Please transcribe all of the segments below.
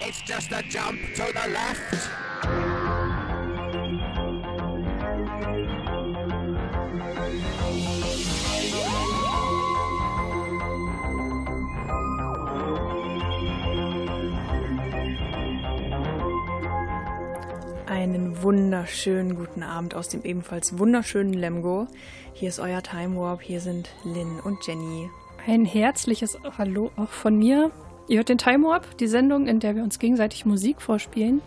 It's just a jump to the left. Einen wunderschönen guten Abend aus dem ebenfalls wunderschönen Lemgo. Hier ist euer Time Warp, hier sind Lynn und Jenny. Ein herzliches Hallo auch von mir. Ihr hört den Time Warp, die Sendung, in der wir uns gegenseitig Musik vorspielen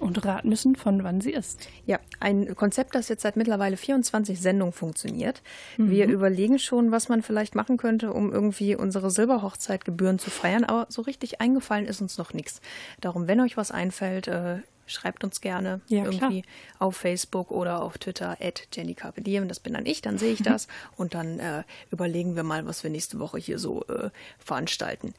und raten müssen, von wann sie ist. Ja, ein Konzept, das jetzt seit mittlerweile 24 Sendungen funktioniert. Mhm. Wir überlegen schon, was man vielleicht machen könnte, um irgendwie unsere Silberhochzeitgebühren zu feiern, aber so richtig eingefallen ist uns noch nichts. Darum, wenn euch was einfällt, äh, schreibt uns gerne ja, irgendwie klar. auf Facebook oder auf Twitter at Jenny Carpe Diem. Das bin dann ich, dann sehe ich das und dann äh, überlegen wir mal, was wir nächste Woche hier so äh, veranstalten.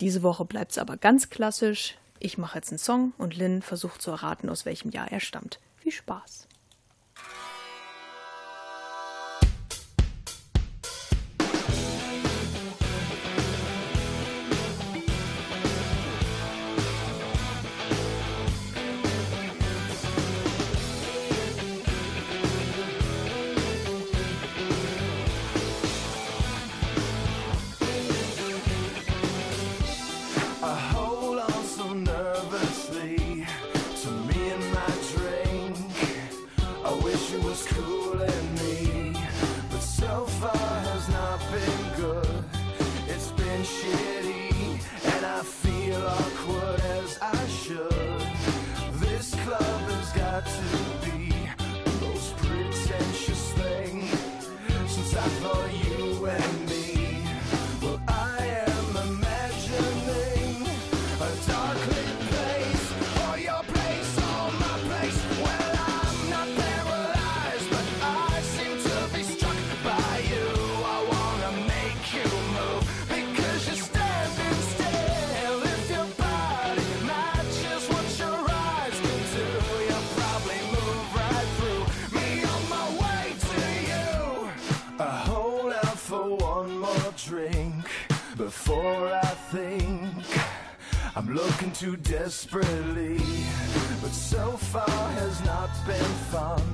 Diese Woche bleibt es aber ganz klassisch. Ich mache jetzt einen Song und Lynn versucht zu erraten, aus welchem Jahr er stammt. Viel Spaß! Too desperately, but so far has not been fun.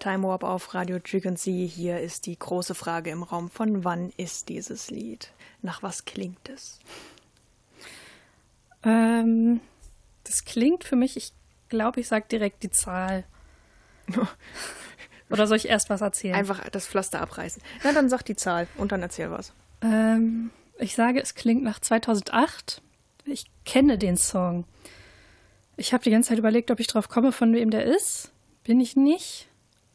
Time Warp auf Radio Frequency. Hier ist die große Frage im Raum. Von wann ist dieses Lied? Nach was klingt es? Ähm, das klingt für mich, ich glaube, ich sage direkt die Zahl. Oder soll ich erst was erzählen? Einfach das Pflaster abreißen. Na, dann sag die Zahl und dann erzähl was. Ähm, ich sage, es klingt nach 2008. Ich kenne den Song. Ich habe die ganze Zeit überlegt, ob ich drauf komme, von wem der ist. Bin ich nicht.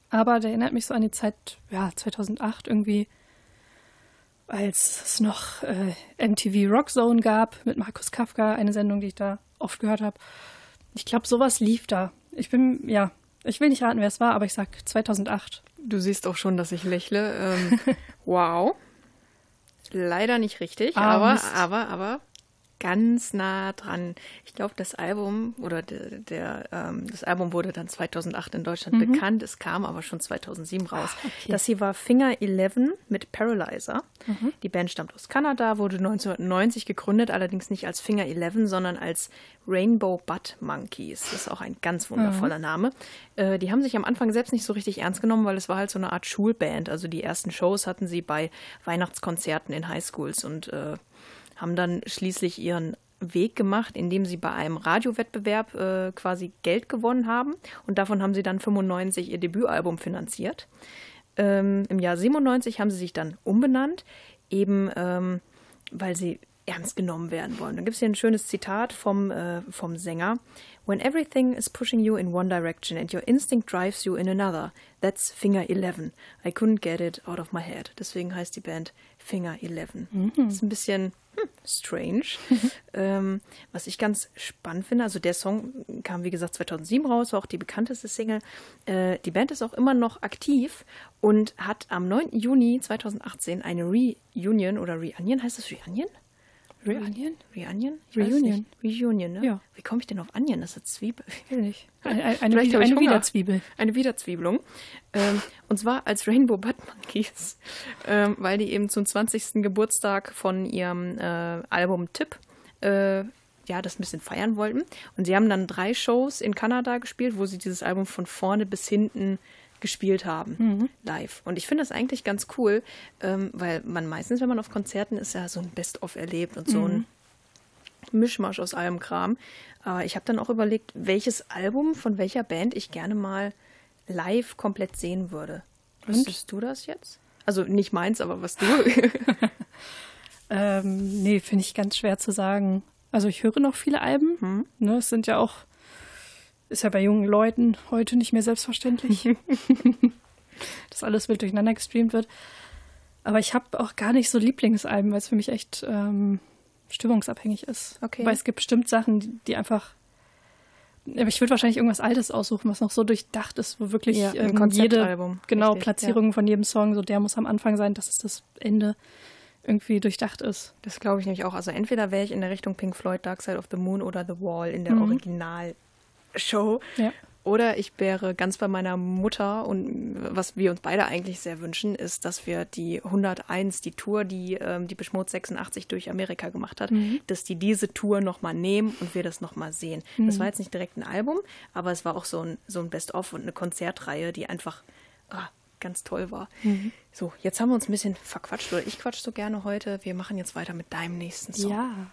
Aber der erinnert mich so an die Zeit, ja, 2008 irgendwie, als es noch äh, MTV Rock Zone gab mit Markus Kafka, eine Sendung, die ich da oft gehört habe. Ich glaube, sowas lief da. Ich bin, ja, ich will nicht raten, wer es war, aber ich sag 2008. Du siehst auch schon, dass ich lächle. Ähm, wow. Leider nicht richtig, Ah, aber, Mist. aber, aber ganz nah dran. Ich glaube, das Album oder der, der ähm, das Album wurde dann 2008 in Deutschland bekannt. Es kam aber schon 2007 raus. Mhm. Ah, okay. Das hier war Finger 11 mit Paralyzer. Mhm. Die Band stammt aus Kanada, wurde 1990 gegründet, allerdings nicht als Finger 11, sondern als Rainbow Butt Monkeys. Das ist auch ein ganz wundervoller Name. Äh, die haben sich am Anfang selbst nicht so richtig ernst genommen, weil es war halt so eine Art Schulband. Also die ersten Shows hatten sie bei Weihnachtskonzerten in Highschools und äh, haben dann schließlich ihren Weg gemacht, indem sie bei einem Radiowettbewerb äh, quasi Geld gewonnen haben. Und davon haben sie dann 95 ihr Debütalbum finanziert. Ähm, Im Jahr 97 haben sie sich dann umbenannt, eben ähm, weil sie ernst genommen werden wollen. Dann gibt es hier ein schönes Zitat vom, äh, vom Sänger. When everything is pushing you in one direction and your instinct drives you in another, that's Finger 11. I couldn't get it out of my head. Deswegen heißt die Band Finger 11. Ist ein bisschen hm, strange. ähm, was ich ganz spannend finde, also der Song kam wie gesagt 2007 raus, war auch die bekannteste Single. Äh, die Band ist auch immer noch aktiv und hat am 9. Juni 2018 eine Reunion oder Reunion, heißt das Reunion? Reunion? Reunion? Reunion. Reunion, ne? Ja. Wie komme ich denn auf Onion? Das ist Zwiebel. Will nicht. Eine, eine, eine, eine Hunger. Wiederzwiebel. Eine Wiederzwiebelung. Ähm, und zwar als Rainbow Butt Monkeys, ähm, weil die eben zum 20. Geburtstag von ihrem äh, Album Tip äh, ja, das ein bisschen feiern wollten. Und sie haben dann drei Shows in Kanada gespielt, wo sie dieses Album von vorne bis hinten gespielt haben, live. Und ich finde das eigentlich ganz cool, ähm, weil man meistens, wenn man auf Konzerten ist, ja so ein Best-of erlebt und so ein Mischmasch aus allem Kram. Aber ich habe dann auch überlegt, welches Album von welcher Band ich gerne mal live komplett sehen würde. Wüsstest du das jetzt? Also nicht meins, aber was du. Ähm, nee, finde ich ganz schwer zu sagen. Also ich höre noch viele Alben. Hm. Ne, es sind ja auch, ist ja bei jungen Leuten heute nicht mehr selbstverständlich, dass alles wild durcheinander gestreamt wird. Aber ich habe auch gar nicht so Lieblingsalben, weil es für mich echt ähm, stimmungsabhängig ist. Okay. Weil es gibt bestimmt Sachen, die, die einfach. Aber ich würde wahrscheinlich irgendwas Altes aussuchen, was noch so durchdacht ist, wo wirklich Ja, ähm, jede genau richtig, Platzierung von jedem Song, so der muss am Anfang sein, dass es das Ende irgendwie durchdacht ist. Das glaube ich nämlich auch. Also entweder wäre ich in der Richtung Pink Floyd, Dark Side of the Moon oder The Wall in der Originalshow. Ja. Oder ich wäre ganz bei meiner Mutter und was wir uns beide eigentlich sehr wünschen, ist, dass wir die 101, die Tour, die ähm, die Beschmutz 86 durch Amerika gemacht hat, dass die diese Tour nochmal nehmen und wir das nochmal sehen. Das war jetzt nicht direkt ein Album, aber es war auch so ein, so ein Best-of und eine Konzertreihe, die einfach ah, ganz toll war. So, jetzt haben wir uns ein bisschen verquatscht oder ich quatsch so gerne heute. Wir machen jetzt weiter mit deinem nächsten Song. Ja.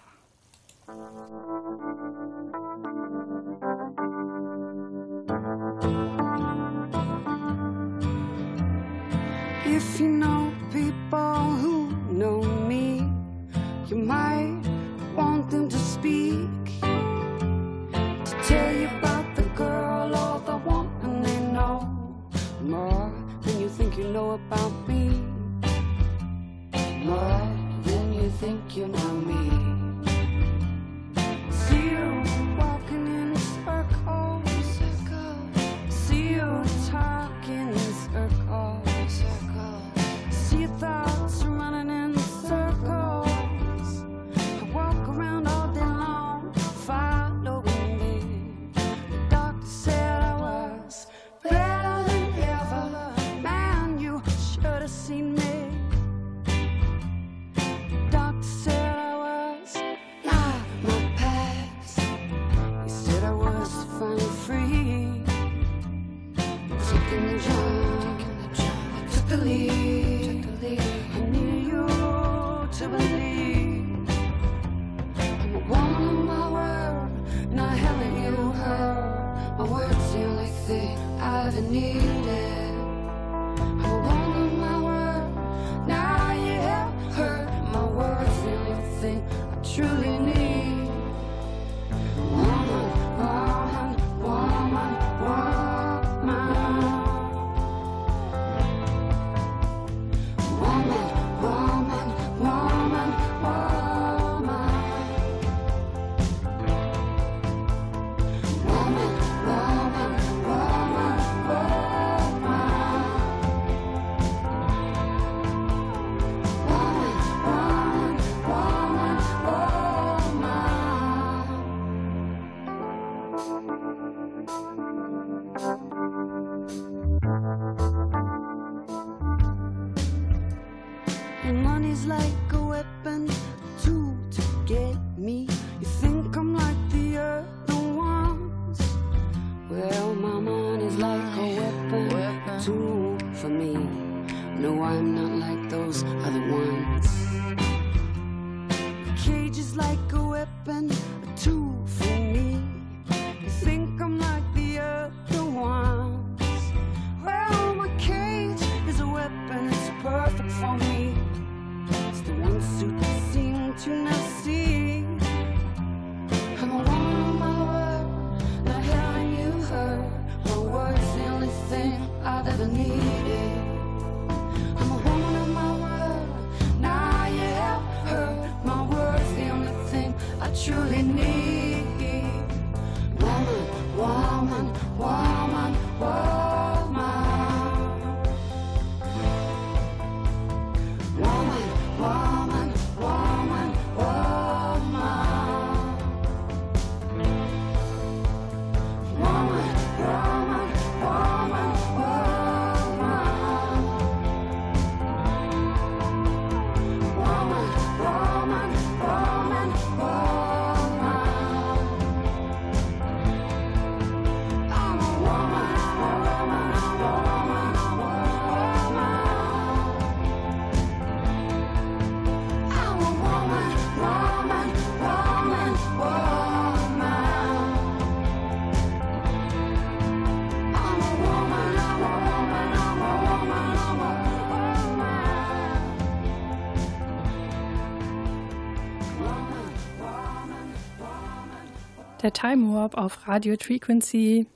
Time Warp auf Radio Frequency.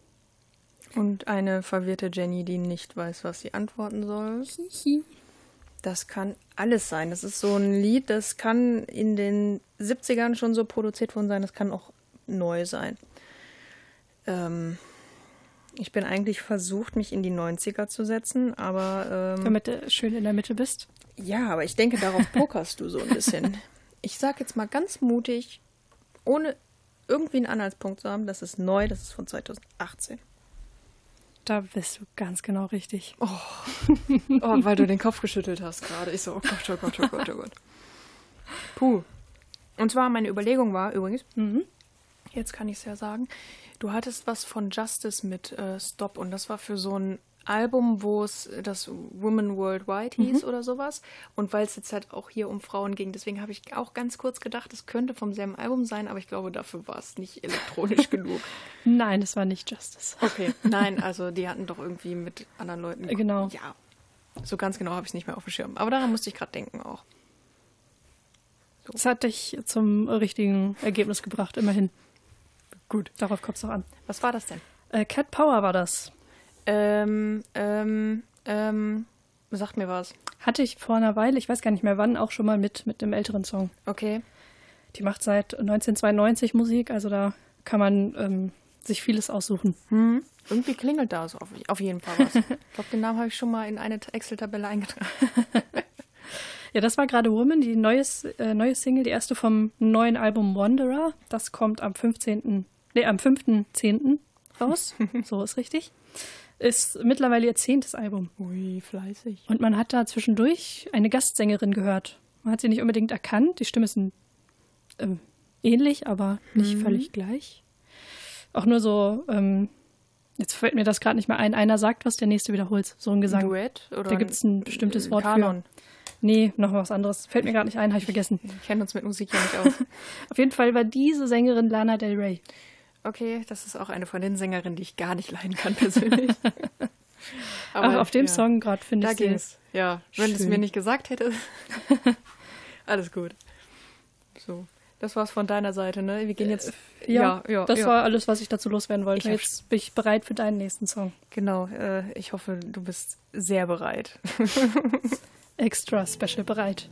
Und eine verwirrte Jenny, die nicht weiß, was sie antworten soll. Das kann alles sein. Das ist so ein Lied, das kann in den 70ern schon so produziert worden sein. Das kann auch neu sein. Ähm, ich bin eigentlich versucht, mich in die 90er zu setzen, aber ähm, Damit du schön in der Mitte bist. ja, aber ich denke, darauf pokerst du so ein bisschen. Ich sag jetzt mal ganz mutig, ohne irgendwie einen Anhaltspunkt zu haben, das ist neu, das ist von 2018. Da bist du ganz genau richtig. Oh, weil du den Kopf geschüttelt hast gerade. Ich so, oh Gott, oh Gott, oh Gott, oh Gott. Puh. Und zwar, meine Überlegung war übrigens, jetzt kann ich es ja sagen, du hattest was von Justice mit äh, Stop und das war für so ein Album, wo es das Women Worldwide hieß oder sowas. Und weil es jetzt halt auch hier um Frauen ging, deswegen habe ich auch ganz kurz gedacht, es könnte vom selben Album sein, aber ich glaube, dafür war es nicht elektronisch genug. Nein, das war nicht Justice. Okay, nein, also die hatten doch irgendwie mit anderen Leuten. Äh, genau. Ja, so ganz genau habe ich es nicht mehr auf dem Schirm. Aber daran musste ich gerade denken auch. Das hat dich zum richtigen Ergebnis gebracht, immerhin. Gut, darauf kommt es noch an. Was war das denn? Äh, Cat Power war das. Ähm, ähm, ähm, sagt mir was. Hatte ich vor einer Weile, ich weiß gar nicht mehr wann, auch schon mal mit, mit einem älteren Song. Okay. Die macht seit 1992 Musik, also da kann man ähm, sich vieles aussuchen. Hm. Irgendwie klingelt da so auf, auf jeden Fall was. ich glaube, den Namen habe ich schon mal in eine Excel-Tabelle eingetragen. Ja, das war gerade Woman, die neues, äh, neue Single, die erste vom neuen Album Wanderer. Das kommt am 15., nee, am 5.10. raus. so ist richtig. Ist mittlerweile ihr zehntes Album. Ui, fleißig. Und man hat da zwischendurch eine Gastsängerin gehört. Man hat sie nicht unbedingt erkannt. Die Stimme ein, ähm, ähnlich, aber nicht völlig gleich. Auch nur so, ähm, jetzt fällt mir das gerade nicht mehr ein. Einer sagt was, der nächste wiederholt. So ein Gesang. Duett? Oder Da gibt es ein bestimmtes Wort Kanon. für. Nee, noch was anderes. Fällt mir gerade nicht ein, habe ich vergessen. Wir kennen uns mit Musik ja nicht aus. Auf jeden Fall war diese Sängerin Lana Del Rey. Okay, das ist auch eine von den Sängerinnen, die ich gar nicht leiden kann persönlich. Aber auf dem ja. Song gerade finde Da ich ging's. Ja, wenn du es mir nicht gesagt hättest. Alles gut. So, das war's von deiner Seite, ne? Wir gehen jetzt. Ja, ja, das ja. war alles, was ich dazu loswerden wollte. Ich Jetzt bin ich bereit für deinen nächsten Song. Genau, äh, ich hoffe, du bist sehr bereit. Extra Special bereit.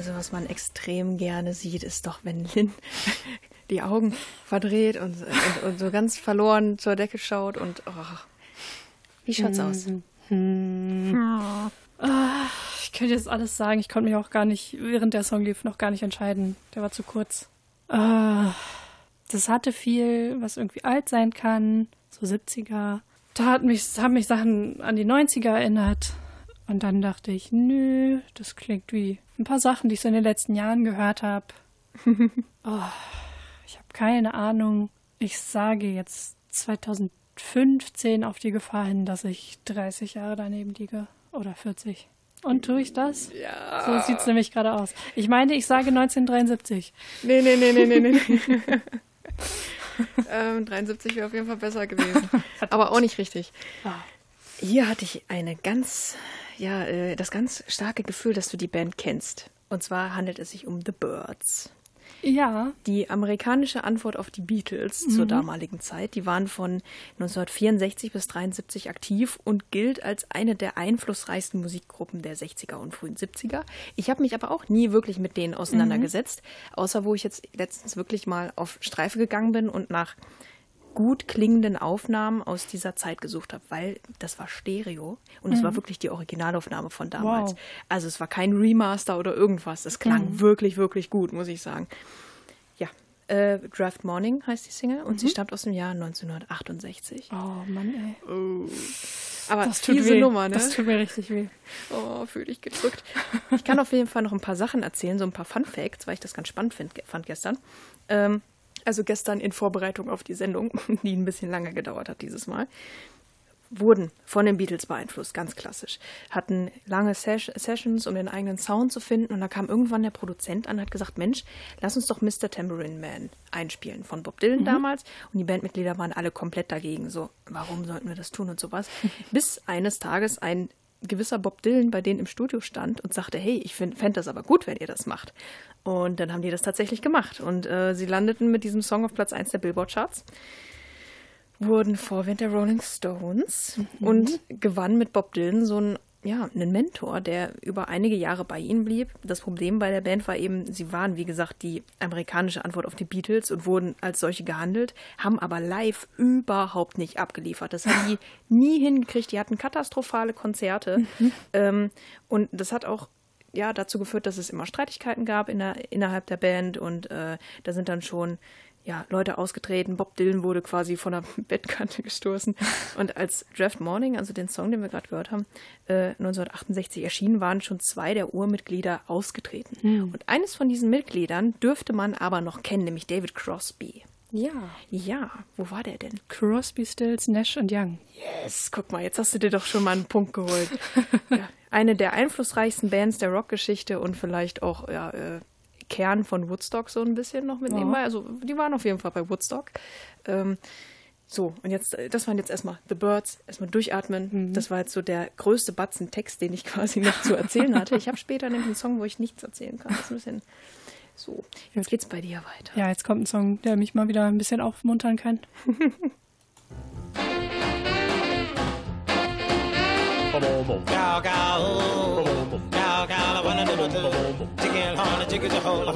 Also was man extrem gerne sieht, ist doch, wenn Lynn die Augen verdreht und, und, und so ganz verloren zur Decke schaut und oh, wie schaut's aus? Ich könnte jetzt alles sagen. Ich konnte mich auch gar nicht, während der Song lief, noch gar nicht entscheiden. Der war zu kurz. Äh, das hatte viel, was irgendwie alt sein kann. So 70er. Da hat mich, haben mich Sachen an die 90er erinnert. Und dann dachte ich, nö, das klingt wie ein paar Sachen, die ich so in den letzten Jahren gehört habe. oh, ich habe keine Ahnung. Ich sage jetzt 2015 auf die Gefahr hin, dass ich 30 Jahre daneben liege. Oder 40. Und tue ich das? Ja. So sieht es nämlich gerade aus. Ich meine, ich sage 1973. Nee, nee, nee, nee, nee, nee. ähm, 73 wäre auf jeden Fall besser gewesen. Aber auch nicht richtig. Hier hatte ich eine ganz, ja, äh, das ganz starke Gefühl, dass du die Band kennst. Und zwar handelt es sich um The Birds. Ja. Die amerikanische Antwort auf die Beatles zur damaligen Zeit, die waren von 1964 bis 73 aktiv und gilt als eine der einflussreichsten Musikgruppen der 60er und frühen 70er. Ich habe mich aber auch nie wirklich mit denen auseinandergesetzt, außer wo ich jetzt letztens wirklich mal auf Streife gegangen bin und nach gut klingenden Aufnahmen aus dieser Zeit gesucht habe, weil das war Stereo und es war wirklich die Originalaufnahme von damals. Wow. Also es war kein Remaster oder irgendwas. Es klang wirklich, wirklich gut, muss ich sagen. Ja, äh, Draft Morning heißt die Single und sie stammt aus dem Jahr 1968. Oh Mann, ey. Aber Das tut diese weh. Nummer, ne? Das tut mir richtig weh. Oh, fühl dich gedrückt. Ich kann auf jeden Fall noch ein paar Sachen erzählen, so ein paar Fun Facts, weil ich das ganz spannend find, fand gestern. Ähm, also gestern in Vorbereitung auf die Sendung, die ein bisschen lange gedauert hat dieses Mal, wurden von den Beatles beeinflusst, ganz klassisch. Hatten lange Ses Sessions, um den eigenen Sound zu finden und da kam irgendwann der Produzent an und hat gesagt, Mensch, lass uns doch Mr. Tambourine Man einspielen von Bob Dylan damals und die Bandmitglieder waren alle komplett dagegen, so, warum sollten wir das tun und sowas. Bis eines Tages ein gewisser Bob Dylan bei denen im Studio stand und sagte, hey, ich fände das aber gut, wenn ihr das macht. Und dann haben die das tatsächlich gemacht. Und äh, sie landeten mit diesem Song auf Platz 1 der Billboard-Charts, wurden Vorwind der Rolling Stones und gewann mit Bob Dylan so einen, ja, einen Mentor, der über einige Jahre bei ihnen blieb. Das Problem bei der Band war eben, sie waren, wie gesagt, die amerikanische Antwort auf die Beatles und wurden als solche gehandelt, haben aber live überhaupt nicht abgeliefert. Das haben die nie hingekriegt. Die hatten katastrophale Konzerte. Ähm, und das hat auch ja, dazu geführt, dass es immer Streitigkeiten gab in der, innerhalb der Band und äh, da sind dann schon ja, Leute ausgetreten. Bob Dylan wurde quasi von der Bettkante gestoßen. Und als Draft Morning, also den Song, den wir gerade gehört haben, äh, 1968 erschienen, waren schon zwei der Urmitglieder ausgetreten. Und eines von diesen Mitgliedern dürfte man aber noch kennen, nämlich David Crosby. Ja. Ja, wo war der denn? Crosby, Stills, Nash und Young. Yes, guck mal, jetzt hast du dir doch schon mal einen Punkt geholt. ja, eine der einflussreichsten Bands der Rockgeschichte und vielleicht auch ja, äh, Kern von Woodstock so ein bisschen noch mit nebenbei. Also die waren auf jeden Fall bei Woodstock. Ähm, so, und jetzt, äh, das waren jetzt erstmal The Birds, erstmal durchatmen. Das war jetzt so der größte Batzen Text, den ich quasi noch zu erzählen hatte. Ich habe später nämlich einen Song, wo ich nichts erzählen kann. Das ist ein bisschen so. Jetzt geht's bei dir weiter. Ja, jetzt kommt ein Song, der mich mal wieder ein bisschen aufmuntern kann. wanna do do. Chicken horn, a a hole, a.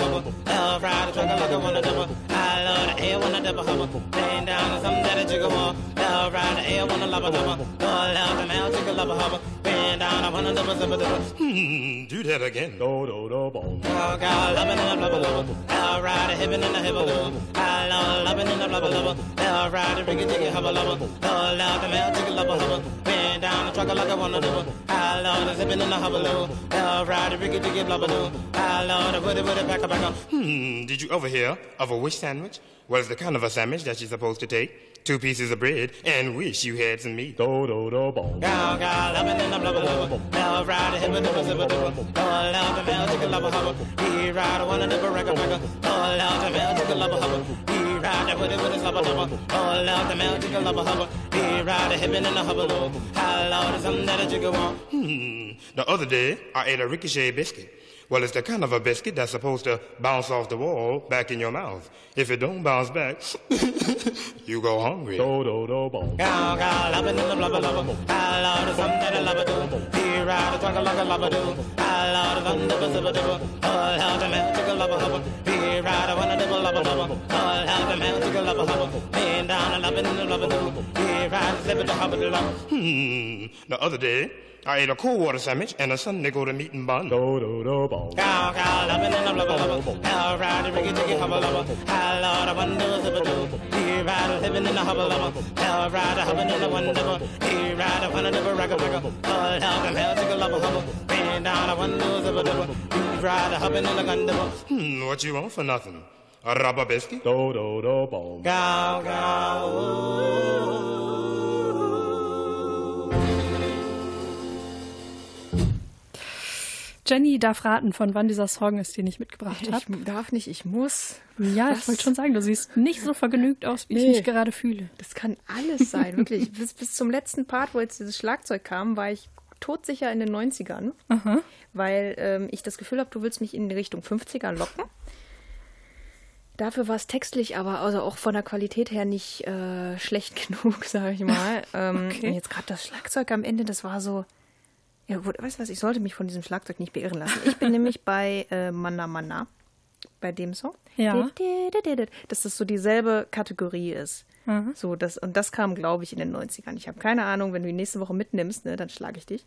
Love ride, a trucker like I wanna double. I love the air, wanna double hubba. Laying down on something that a chicken want. Love ride, the air, wanna love a double. Love, love the male, chicken love a hubba. Bend down, I wanna double, double, double. Hmm, do that again. Do do do. Cow, cow, loving in the love, ride, a hippin' in the hip, love. I love loving in the love, ride, a riggy, jiggy, hubba, love. Love, love the male, chicken love a. Bend down, a trucker like I wanna double. I love the zipping in the hubba, love. Love ride, a riggy, jiggy jiggy blubber doo. I love a booty booty back back Hmm, did you overhear of a wish sandwich? Well, it's the kind of a sandwich that you're supposed to take. Two pieces of bread and wish you had some meat. Do do do bom. Gow gow, lovin' and I'm lovin' lovin'. Now ride a hip and a zipper dipper. Oh, love the bell, chicken lover hover. He ride a one and a record record. Oh, love the bell, chicken lover hover ride that with it with his lover lover. All out the mouth, jiggle lover hover. He ride a hippin' and a hover low. How loud is something that a jiggle want? Hmm the other day I ate a ricochet biscuit. Well, it's the kind of a biscuit that's supposed to bounce off the wall back in your mouth. If it don't bounce back, you go hungry. Do do do bom. Cow, cow, lovin' in the blubber, blubber. I love the something that I love do. Here ride a talk like a do. I love the thunder, but zipper dibber. All the man, take a lover, hubber. Here a wanna dibble, lover, lover. All the man, take a lover, hubber. Man down, a lovin' in the blubber do. Here ride a zipper, the hubber, the. Hmm. The other day, I ate a cool water sandwich and a Sunday go to meat and bun. Do do do bom. Cow, cow, lovin' in the blubber, blubber. Hell ride a riggy, ticky, hubber, lover. I love the wonder, zipper do. Here ride a living in the hubble, lover. Hell ride a hubbin' in the wonder. Here ride a wanna dibble, ragga, ragga. All hell come hell, take a lover, hubber. Man down, a wonder, zipper do. Here ride a hubbin' in the gun, dibble. Hmm. What you want for nothing? A rubber biscuit? Do do do bom. Cow, cow, Jenny darf raten, von wann dieser Song ist, den ich mitgebracht habe. Ich darf nicht, ich muss. Ja, ich Was? wollte schon sagen, du siehst nicht so vergnügt aus, wie ich Nee. mich gerade fühle. Das kann alles sein, wirklich. Bis, bis zum letzten Part, wo jetzt dieses Schlagzeug kam, war ich todsicher in den 90ern, weil ähm, ich das Gefühl habe, du willst mich in die Richtung 50er locken. Dafür war es textlich, aber also auch von der Qualität her nicht äh, schlecht genug, sage ich mal. Ähm, Okay. Und jetzt gerade das Schlagzeug am Ende, das war so. Ja, gut, weißt du was, ich sollte mich von diesem Schlagzeug nicht beirren lassen. Ich bin nämlich bei äh, Manna Manna, bei dem Song. Ja. Dass das so dieselbe Kategorie ist. So, das, und das kam, glaube ich, in den 90ern. Ich habe keine Ahnung, wenn du die nächste Woche mitnimmst, ne, dann schlage ich dich.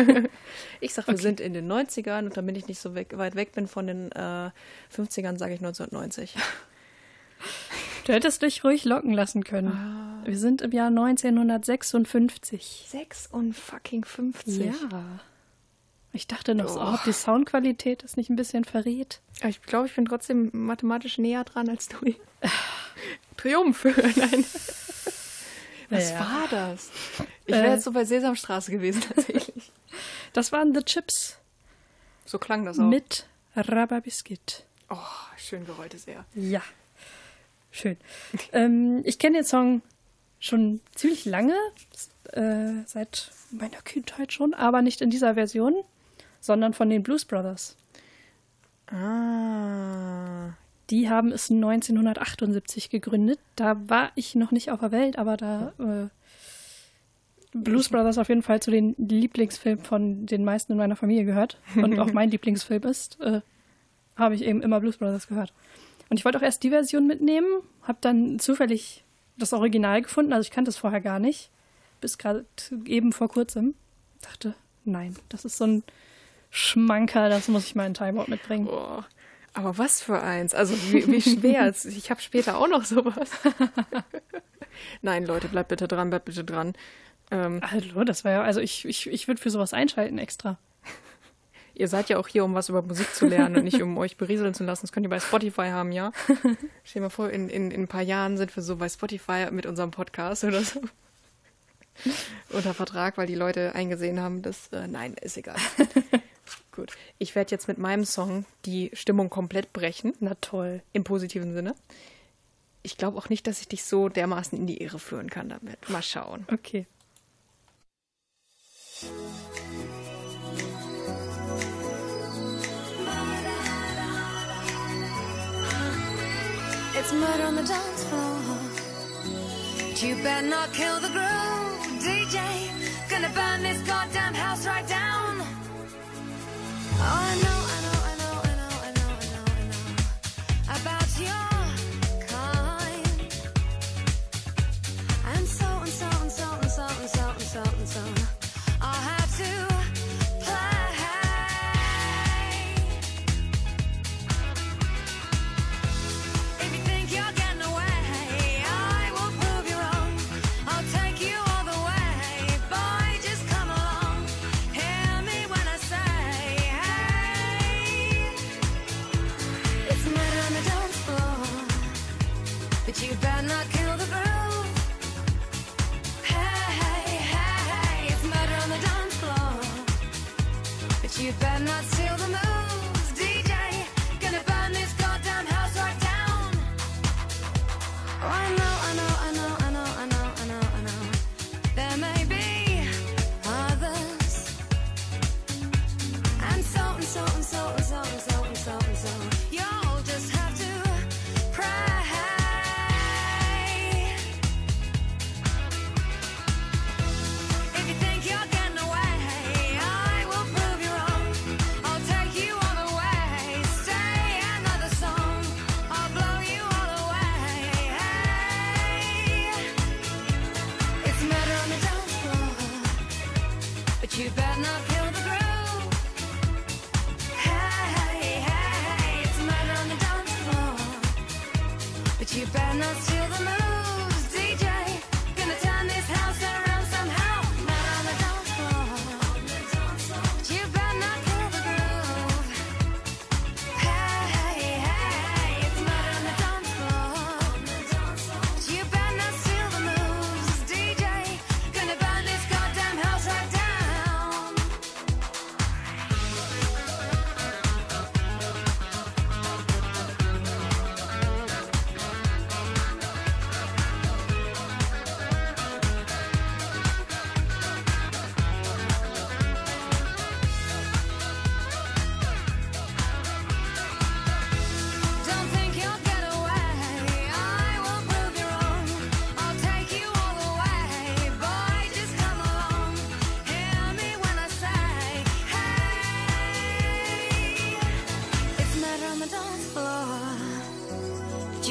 ich sage, wir sind in den 90ern und damit ich nicht so weg, weit weg bin von den äh, 50ern, sage ich 1990. Du hättest dich ruhig locken lassen können. Ah. Wir sind im Jahr 1956. 6 und fucking 50. Ja. Ich dachte noch so, ob die Soundqualität das nicht ein bisschen verrät. Aber Ich glaube, ich bin trotzdem mathematisch näher dran als du. Triumph. Nein. Was Ja. war das? Ich wäre Äh. jetzt so bei Sesamstraße gewesen, tatsächlich. Das waren The Chips So klang das auch. mit Rubber Biscuit. Oh, schön gerolltes R. Ja. Schön. ähm, ich kenne den Song schon ziemlich lange, äh, seit meiner Kindheit schon, aber nicht in dieser Version, sondern von den Blues Brothers. Ah. Die haben es 1978 gegründet. Da war ich noch nicht auf der Welt, aber da äh, Blues Brothers auf jeden Fall zu den Lieblingsfilmen von den meisten in meiner Familie gehört und auch mein Lieblingsfilm ist, äh, habe ich eben immer Blues Brothers gehört. Und ich wollte auch erst die Version mitnehmen, habe dann zufällig das Original gefunden, also ich kannte es vorher gar nicht, bis gerade eben vor kurzem. Dachte, nein, das ist so ein Schmanker, das muss ich mal in Timeout mitbringen. Boah. Aber was für eins. Also wie, wie schwer. Ich habe später auch noch sowas. Nein, Leute, bleibt bitte dran, bleibt bitte dran. Ähm, Hallo, das war ja, also ich, ich, ich würde für sowas einschalten extra. Ihr seid ja auch hier, um was über Musik zu lernen und nicht um euch berieseln zu lassen. Das könnt ihr bei Spotify haben, ja? Stell dir mal vor, in, in, in ein paar Jahren sind wir so bei Spotify mit unserem Podcast oder so. Unter Vertrag, weil die Leute eingesehen haben, dass. Äh, nein, ist egal. Gut. Ich werde jetzt mit meinem Song die Stimmung komplett brechen. Na toll. Im positiven Sinne. Ich glaube auch nicht, dass ich dich so dermaßen in die Irre führen kann damit. Mal schauen. Okay. It's murder on the dance floor. But you better not kill the groove, DJ. Gonna burn this goddamn house right down. Oh,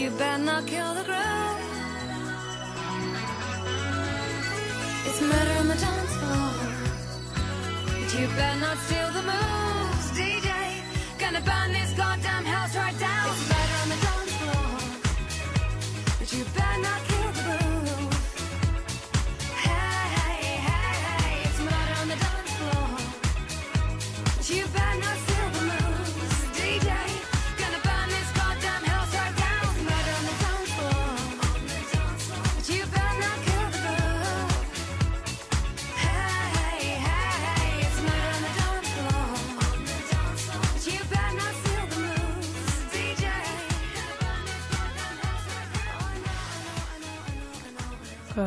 you better not kill the groove. It's murder on the dance floor. But you better not steal the moves, DJ. Gonna burn this goddamn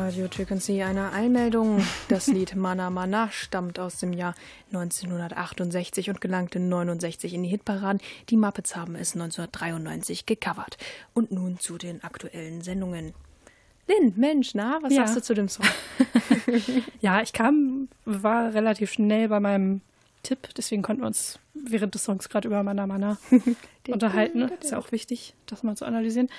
Radio Sea, eine Einmeldung. Das Lied Mana Mana stammt aus dem Jahr 1968 und gelangte 69 in die Hitparaden. Die Muppets haben es 1993 gecovert. Und nun zu den aktuellen Sendungen. Lynn, Mensch, na, was Ja. sagst du zu dem Song? Ja, ich kam, war relativ schnell bei meinem Tipp, deswegen konnten wir uns während des Songs gerade über Mana Mana unterhalten. Ist ja auch wichtig, das mal zu analysieren.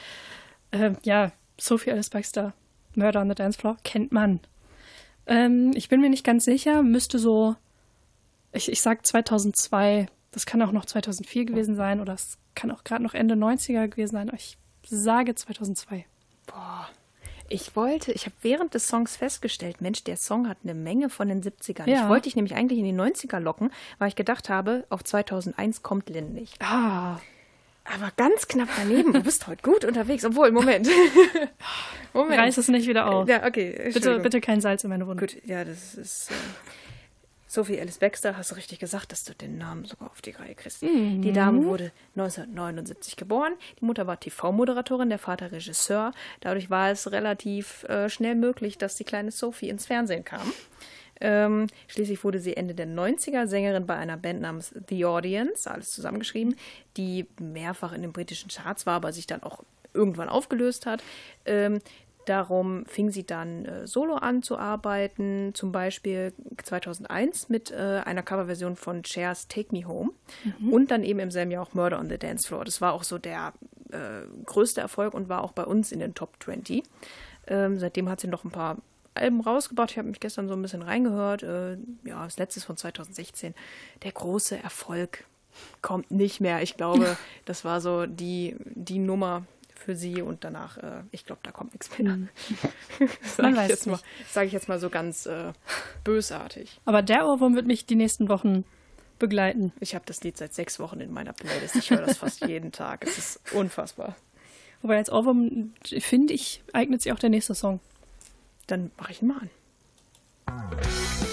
Ähm, ja, Sophie Alice Baxter, Murder on the Dance Floor, kennt man. Ähm, ich bin mir nicht ganz sicher, müsste so, ich, ich sag 2002, das kann auch noch 2004 gewesen sein oder es kann auch gerade noch Ende 90er gewesen sein. Ich sage 2002. Boah. Ich wollte, ich habe während des Songs festgestellt, Mensch, der Song hat eine Menge von den 70ern. Ja. Ich wollte dich nämlich eigentlich in die 90er locken, weil ich gedacht habe, auf 2001 kommt Lynn nicht. Ah, Aber ganz knapp daneben. Du bist heute gut unterwegs. Obwohl, Moment. Moment. reiß es nicht wieder auf. Ja, okay. bitte, bitte kein Salz in meine Wunde. Gut, ja, das ist. Äh, Sophie Alice Baxter, hast du richtig gesagt, dass du den Namen sogar auf die Reihe kriegst. Die Dame wurde 1979 geboren. Die Mutter war TV-Moderatorin, der Vater Regisseur. Dadurch war es relativ äh, schnell möglich, dass die kleine Sophie ins Fernsehen kam. Ähm, schließlich wurde sie Ende der 90er Sängerin bei einer Band namens The Audience, alles zusammengeschrieben, die mehrfach in den britischen Charts war, aber sich dann auch irgendwann aufgelöst hat. Ähm, darum fing sie dann äh, solo an zu arbeiten, zum Beispiel 2001 mit äh, einer Coverversion von Cher's Take Me Home und dann eben im selben Jahr auch Murder on the Dance Floor. Das war auch so der äh, größte Erfolg und war auch bei uns in den Top 20. Ähm, seitdem hat sie noch ein paar Alben rausgebracht. Ich habe mich gestern so ein bisschen reingehört. Äh, ja, das letzte ist von 2016. Der große Erfolg kommt nicht mehr. Ich glaube, das war so die, die Nummer für sie und danach, äh, ich glaube, da kommt nichts mehr. Sag Man ich jetzt mal, sage ich jetzt mal so ganz äh, bösartig. Aber der Ohrwurm wird mich die nächsten Wochen begleiten. Ich habe das Lied seit sechs Wochen in meiner Playlist. Ich höre das fast jeden Tag. Es ist unfassbar. Wobei als Ohrwurm, finde ich, eignet sich auch der nächste Song. Dann mache ich ihn mal an.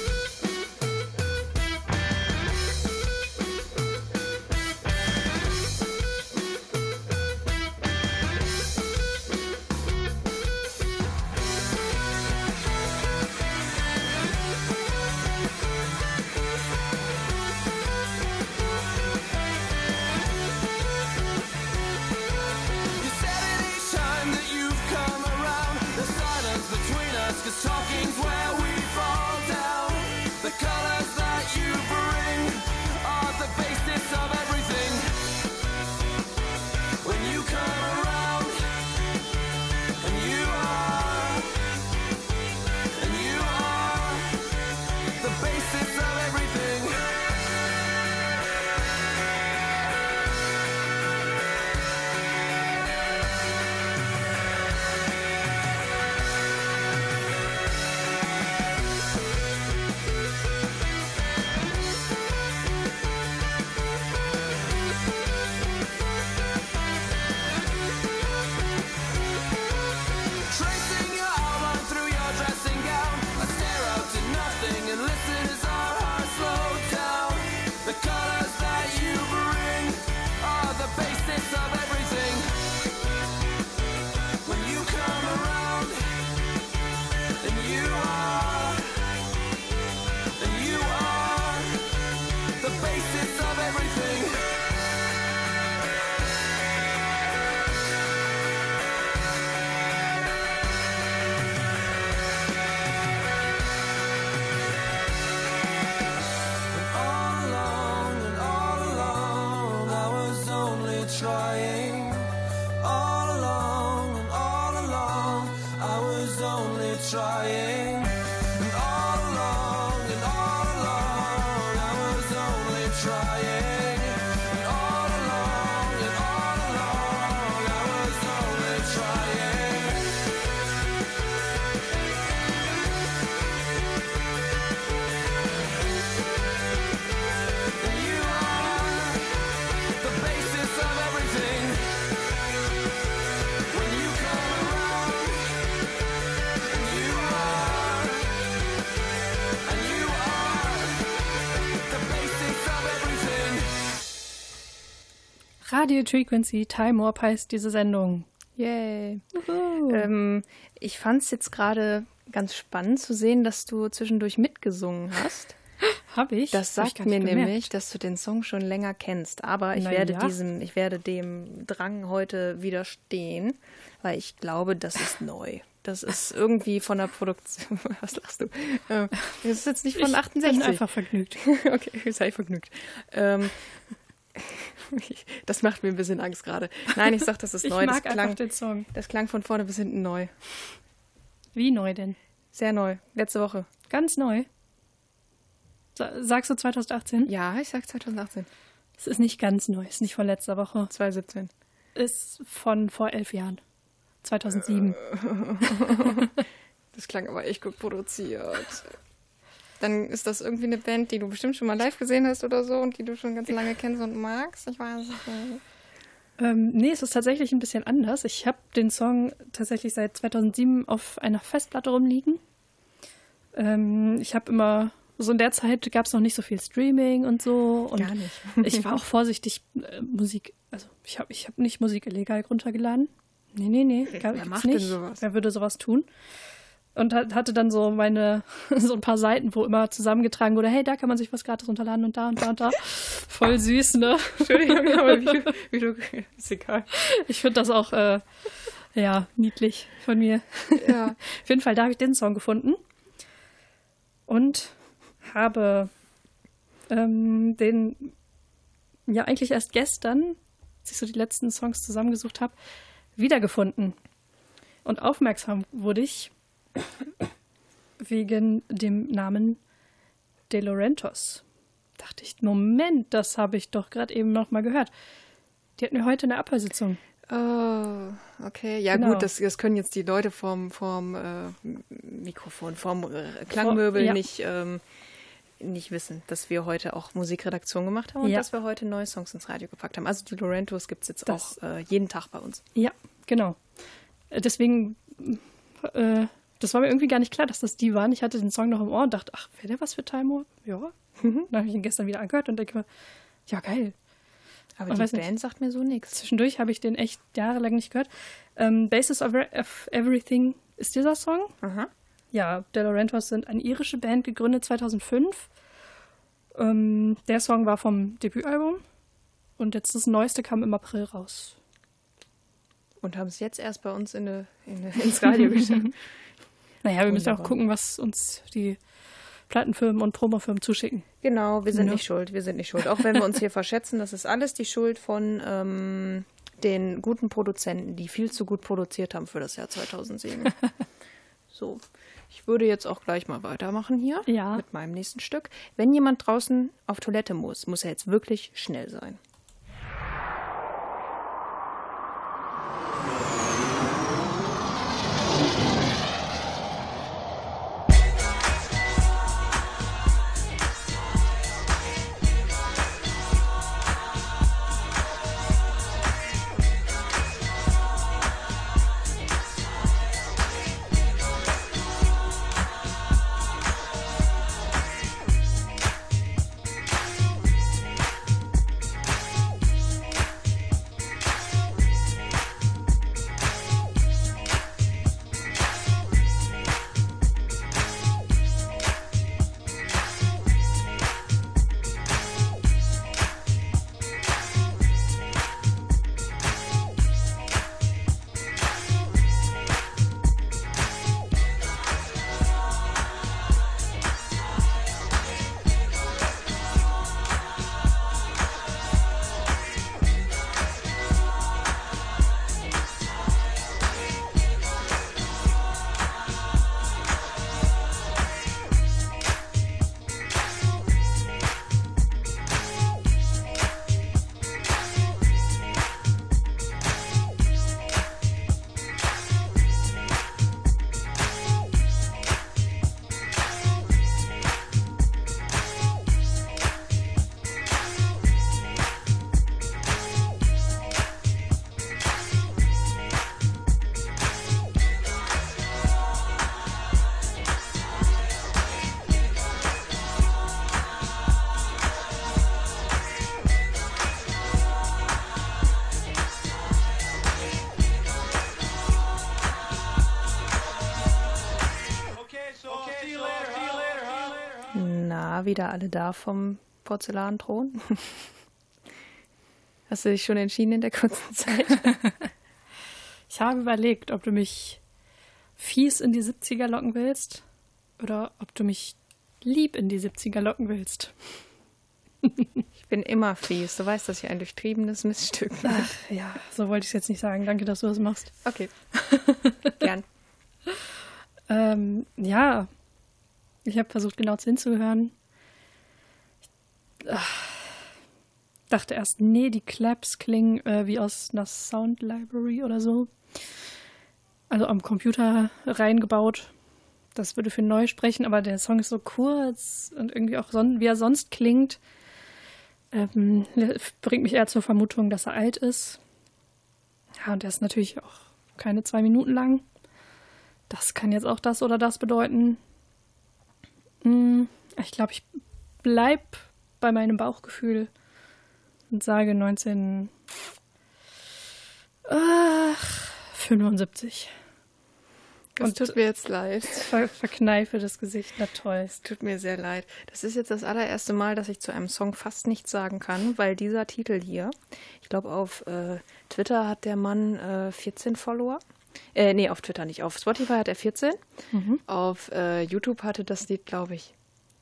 Radio Frequency Time Warp heißt diese Sendung. Yay. Ähm, ich fand es jetzt gerade ganz spannend zu sehen, dass du zwischendurch mitgesungen hast. Habe ich? Das Hab ich sagt nicht mir gemerkt. nämlich, dass du den Song schon länger kennst. Aber ich Na werde ja. diesem, ich werde dem Drang heute widerstehen, weil ich glaube, das ist neu. Das ist irgendwie von der Produktion. Was lachst du? Ähm, Das ist jetzt nicht von Ich 68. bin einfach vergnügt. okay, sei vergnügt. Ähm, das macht mir ein bisschen Angst gerade. Nein, ich sag, das ist Ich neu. Das mag einfach klang, den Song. das klang von vorne bis hinten neu. Wie neu denn? Sehr neu. Letzte Woche. Ganz neu. Sa- Sagst du 2018? Ja, ich sag 2018. Es ist nicht ganz neu, es ist nicht von letzter Woche. 2017. Ist von vor elf Jahren. 2007. Das klang aber echt gut produziert. Dann ist das irgendwie eine Band, die du bestimmt schon mal live gesehen hast oder so und die du schon ganz lange kennst und magst. Ich weiß nicht. Ähm, nee, es ist tatsächlich ein bisschen anders. Ich habe den Song tatsächlich seit 2007 auf einer Festplatte rumliegen. Ähm, ich habe immer, so in der Zeit gab es noch nicht so viel Streaming und so. Und Gar nicht. ich war auch vorsichtig, äh, Musik, also ich habe ich hab nicht Musik illegal runtergeladen. Nee, nee, nee. Gar, Wer macht denn nicht. sowas? Wer würde sowas tun? Und hat- hatte dann so meine, so ein paar Seiten, wo immer zusammengetragen wurde, hey, da kann man sich was gratis runterladen und da und da und da. Voll süß, ne? Entschuldigung, aber wie wie du, ist egal. Ich finde das auch, äh, ja, niedlich von mir. Ja. Auf jeden Fall, da habe ich den Song gefunden und habe ähm, den ja eigentlich erst gestern, als ich so die letzten Songs zusammengesucht habe, wiedergefunden. Und aufmerksam wurde ich wegen dem Namen De Laurentiis. Dachte ich, Moment, das habe ich doch gerade eben noch mal gehört. Die hatten mir heute eine Abhörsitzung. Oh, okay. Ja, Genau. gut, das, das können jetzt die Leute vom, vom äh, Mikrofon, vom äh, Klangmöbel ja. nicht, ähm, nicht wissen, dass wir heute auch Musikredaktion gemacht haben und Ja. dass wir heute neue Songs ins Radio gepackt haben. Also die Lorentos gibt es jetzt Das- auch äh, jeden Tag bei uns. Ja, genau. Äh, Deswegen, äh, das war mir irgendwie gar nicht klar, dass das die waren. Ich hatte den Song noch im Ohr und dachte, ach, wäre der was für Time? Ja. Dann habe ich ihn gestern wieder angehört und denke mir, ja, geil. Aber Ich die weiß nicht. Band sagt mir so nichts. Zwischendurch habe ich den echt jahrelang nicht gehört. Ähm, Basis of, of Everything ist dieser Song. Aha. Ja, De Laurentiis sind eine irische Band, gegründet 2005. Ähm, der Song war vom Debütalbum und jetzt das neueste kam im April raus. Und haben es jetzt erst bei uns in eine, in eine, ins Radio geschafft. Naja, wir müssen auch Wunderbar. gucken, was uns die Plattenfirmen und Promofirmen zuschicken. Genau, wir sind Ja. nicht schuld. Wir sind nicht schuld. Auch wenn wir uns hier verschätzen, das ist alles die Schuld von ähm, den guten Produzenten, die viel zu gut produziert haben für das Jahr 2007. so, ich würde jetzt auch gleich mal weitermachen hier Ja. mit meinem nächsten Stück. Wenn jemand draußen auf Toilette muss, muss er jetzt wirklich schnell sein. Wieder alle da vom Porzellanthron? Hast du dich schon entschieden in der kurzen Zeit? Ich habe überlegt, ob du mich fies in die 70er locken willst oder ob du mich lieb in die 70er locken willst. Ich bin immer fies. Du weißt, dass ich ein durchtriebenes Missstück bin. Ach, ja, so wollte ich es jetzt nicht sagen. Danke, dass du das machst. Okay. Gern. Ähm, ja, ich habe versucht, genau hinzuhören. Dachte erst, nee, die Claps klingen äh, wie aus einer Sound Library oder so. Also am Computer reingebaut. Das würde für neu sprechen, aber der Song ist so kurz und irgendwie auch, son wie er sonst klingt. Ähm, bringt mich eher zur Vermutung, dass er alt ist. Ja, und er ist natürlich auch keine zwei Minuten lang. Das kann jetzt auch das oder das bedeuten. Hm, Ich glaube, ich bleib bei meinem Bauchgefühl und sage 19. Ach, 75. Das Und- tut mir jetzt leid. Ver verkneife das Gesicht. Na toll. Es tut mir sehr leid. Das ist jetzt das allererste Mal, dass ich zu einem Song fast nichts sagen kann, weil dieser Titel hier, ich glaube, auf äh, Twitter hat der Mann äh, 14 Follower. Äh, nee, auf Twitter nicht. Auf Spotify hat er 14. Auf äh, YouTube hatte das Lied, glaube ich,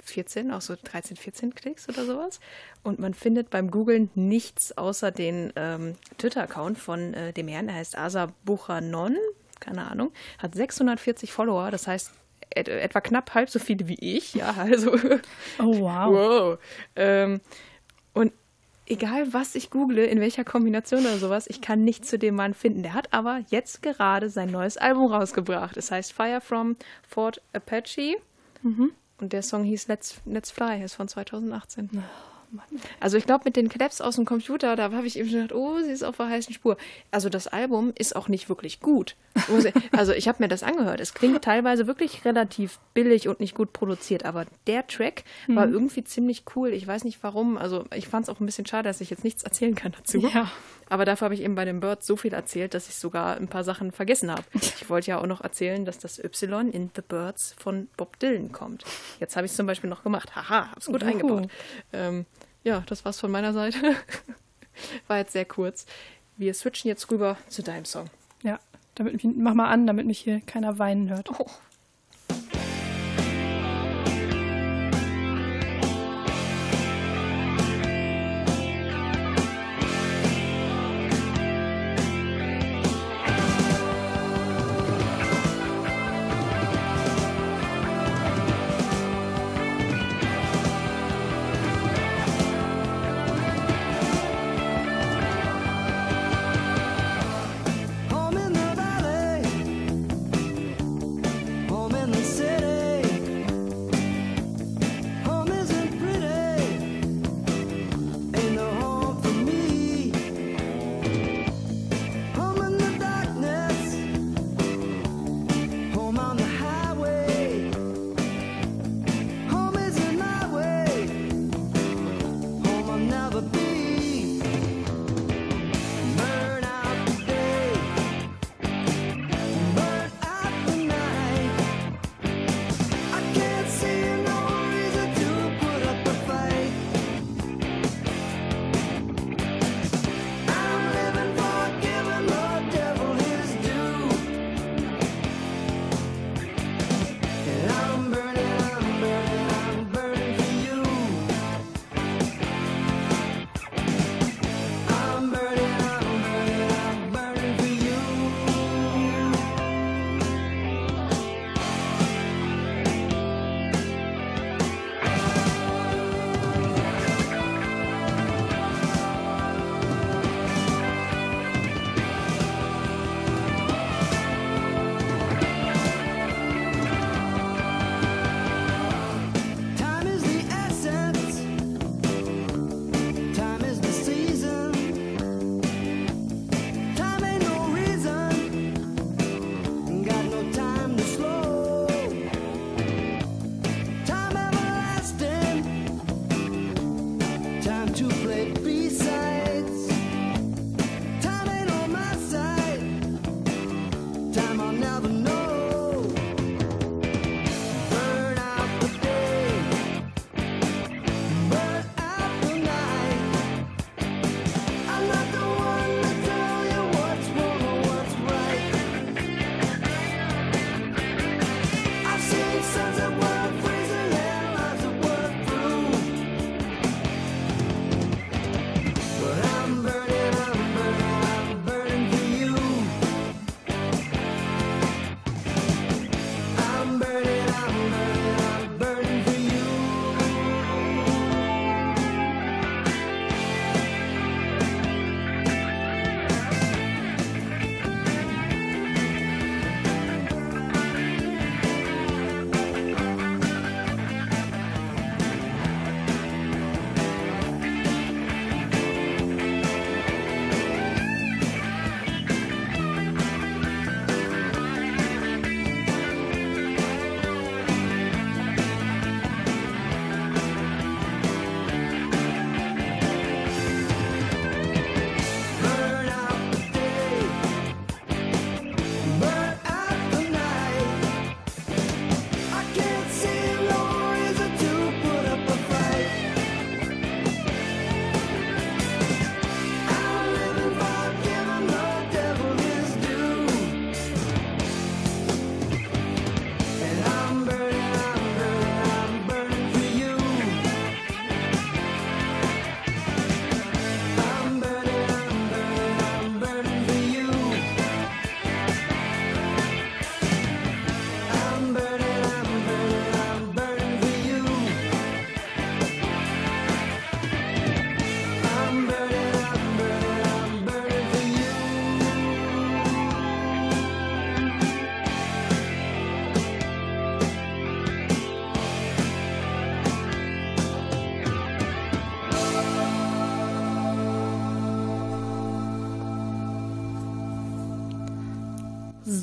14, auch so 13, 14 Klicks oder sowas. Und man findet beim Googlen nichts außer den ähm, Twitter-Account von äh, dem Herrn, der heißt Asa Buchanon, keine Ahnung, hat 640 Follower, das heißt et etwa knapp halb so viele wie ich, ja, also Oh, wow. wow. Ähm, und egal was ich google, in welcher Kombination oder sowas, ich kann nichts zu dem Mann finden. Der hat aber jetzt gerade sein neues Album rausgebracht. Es heißt Fire from Fort Apache. Und der Song hieß Let's, Let's Fly, ist von 2018. Also ich glaube, mit den Claps aus dem Computer, da habe ich eben schon gedacht, oh, sie ist auf der heißen Spur. Also das Album ist auch nicht wirklich gut. Also ich habe mir das angehört. Es klingt teilweise wirklich relativ billig und nicht gut produziert, aber der Track war irgendwie ziemlich cool. Ich weiß nicht warum. Also ich fand es auch ein bisschen schade, dass ich jetzt nichts erzählen kann dazu. Ja. Aber dafür habe ich eben bei den Birds so viel erzählt, dass ich sogar ein paar Sachen vergessen habe. Ich wollte ja auch noch erzählen, dass das Y in The Birds von Bob Dylan kommt. Jetzt habe ich es zum Beispiel noch gemacht. Haha, hab's gut Uhu. eingebaut. Ähm, ja, das war's von meiner Seite. War jetzt sehr kurz. Wir switchen jetzt rüber zu deinem Song. Ja, damit mich, mach mal an, damit mich hier keiner weinen hört. Oh.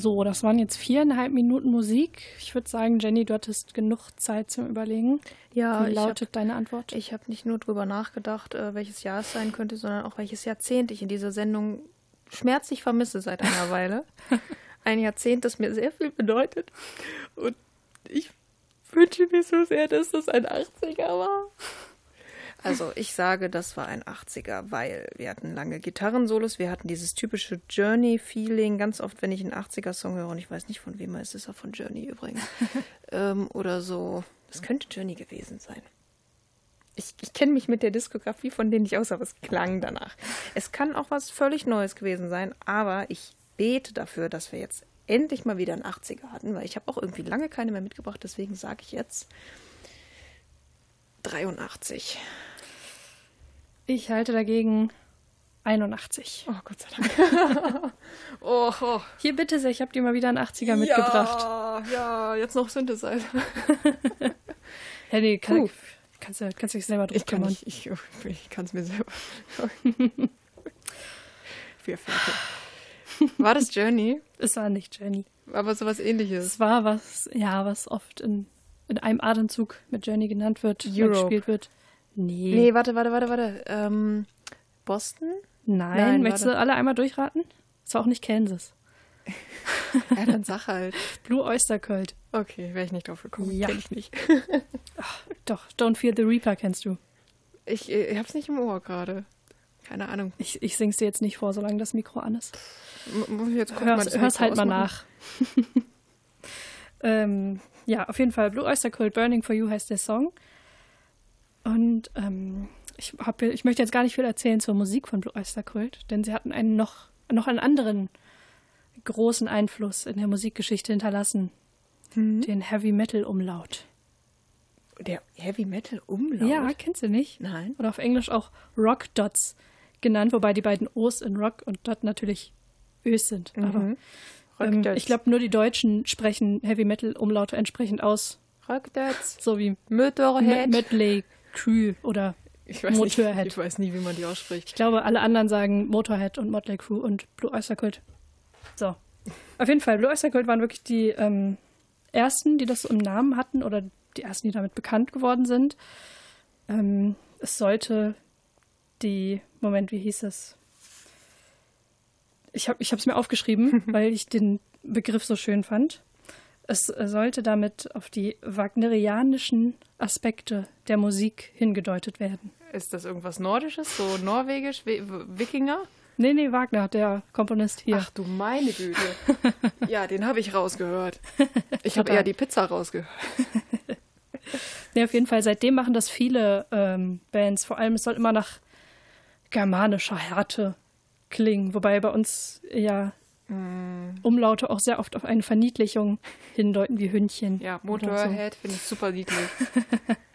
So, das waren jetzt viereinhalb Minuten Musik. Ich würde sagen, Jenny, du hattest genug Zeit zum Überlegen. Ja, Wie ich lautet hab- deine Antwort? Ich habe nicht nur drüber nachgedacht, äh, welches Jahr es sein könnte, sondern auch welches Jahrzehnt ich in dieser Sendung schmerzlich vermisse seit einer Weile. Ein Jahrzehnt, das mir sehr viel bedeutet. Und ich wünsche mir so sehr, dass das ein 80er war. Also ich sage, das war ein 80er, weil wir hatten lange Gitarrensolos, wir hatten dieses typische Journey-Feeling. Ganz oft, wenn ich einen 80er-Song höre, und ich weiß nicht von wem er ist, ist er von Journey übrigens. ähm, oder so. Es könnte Journey gewesen sein. Ich, ich kenne mich mit der Diskografie von denen nicht aus, aber es klang danach. Es kann auch was völlig Neues gewesen sein, aber ich bete dafür, dass wir jetzt endlich mal wieder einen 80er hatten, weil ich habe auch irgendwie lange keine mehr mitgebracht, deswegen sage ich jetzt 83. Ich halte dagegen 81. Oh, Gott sei Dank. oh, oh. Hier bitte sehr, ich habe dir mal wieder einen 80er mitgebracht. Ja, ja, jetzt noch Synthesizer. Ja, nee, kann, Puh. kannst, du, kannst du dich selber drum Ich kann kümmern. nicht, ich, ich kann es mir selber. Wir fertig. War das Journey? Es war nicht Journey. Aber sowas ähnliches. Es war was, ja, was oft in, in einem Atemzug mit Journey genannt wird, Europe. gespielt wird. Nee. Nee, warte, warte, warte, warte. Ähm, Boston? Nein, Nein, möchtest warte. du alle einmal durchraten? War auch nicht Kansas. Ja, dann sag halt. Blue Oyster Cult. Okay, wäre ich nicht drauf gekommen. Ja. Kenn ich nicht. Doch, Don't Fear the Reaper kennst du. Ich, ich hab's nicht im Ohr gerade. Keine Ahnung. Ich, ich sing's dir jetzt nicht vor, solange das Mikro an ist. M muss ich jetzt gucken, mal Hör's, das hör's halt mal ausmachen? nach. ähm, ja, auf jeden Fall. Blue Oyster Cult Burning for You heißt der Song. Und ähm, ich, hab, ich möchte jetzt gar nicht viel erzählen zur Musik von Blue Oyster Cult, denn sie hatten einen noch, noch einen anderen großen Einfluss in der Musikgeschichte hinterlassen. Mhm. Den Heavy Metal Umlaut. Der Heavy Metal Umlaut? Ja, kennst du nicht? Nein. Oder auf Englisch auch Rock Dots genannt, wobei die beiden O's in Rock und Dot natürlich Ös sind. Aber Mhm. Rock ähm, Dots. ich glaube, nur die Deutschen sprechen Heavy Metal Umlaute entsprechend aus. Rockdots. So wie Motorhead. Medley Crew oder ich weiß Motorhead. Nicht, ich weiß nie, wie man die ausspricht. ich glaube, alle anderen sagen Motorhead und Motley Crew und Blue Oyster Cult. So. Auf jeden Fall, Blue Oyster Cult waren wirklich die ähm, ersten, die das im Namen hatten oder die ersten, die damit bekannt geworden sind. Ähm, es sollte die, Moment, wie hieß es? Ich habe es mir aufgeschrieben, weil ich den Begriff so schön fand. Es sollte damit auf die wagnerianischen Aspekte der Musik hingedeutet werden. Ist das irgendwas Nordisches, so norwegisch, Wi- Wikinger? Nee, nee, Wagner, der Komponist hier. Ach du meine Güte. ja, den habe ich rausgehört. Ich habe eher die Pizza rausgehört. Ja, auf jeden Fall, seitdem machen das viele ähm, Bands. Vor allem, es soll immer nach germanischer Härte klingen. Wobei bei uns ja Umlaute auch sehr oft auf eine Verniedlichung hindeuten, wie Hündchen. Ja, Motorhead finde ich super niedlich. So.